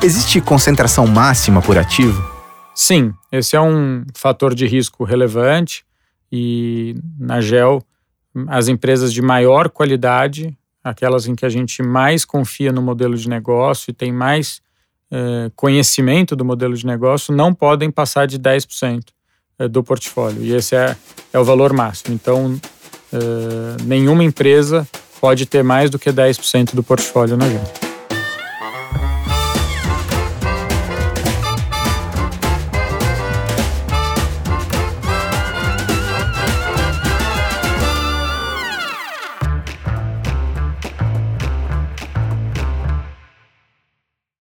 Existe concentração máxima por ativo? Sim, esse é um fator de risco relevante e na GEL as empresas de maior qualidade, aquelas em que a gente mais confia no modelo de negócio e tem mais eh, conhecimento do modelo de negócio, não podem passar de 10% eh, do portfólio. E esse é, é o valor máximo. Então, eh, nenhuma empresa pode ter mais do que 10% do portfólio na GEL.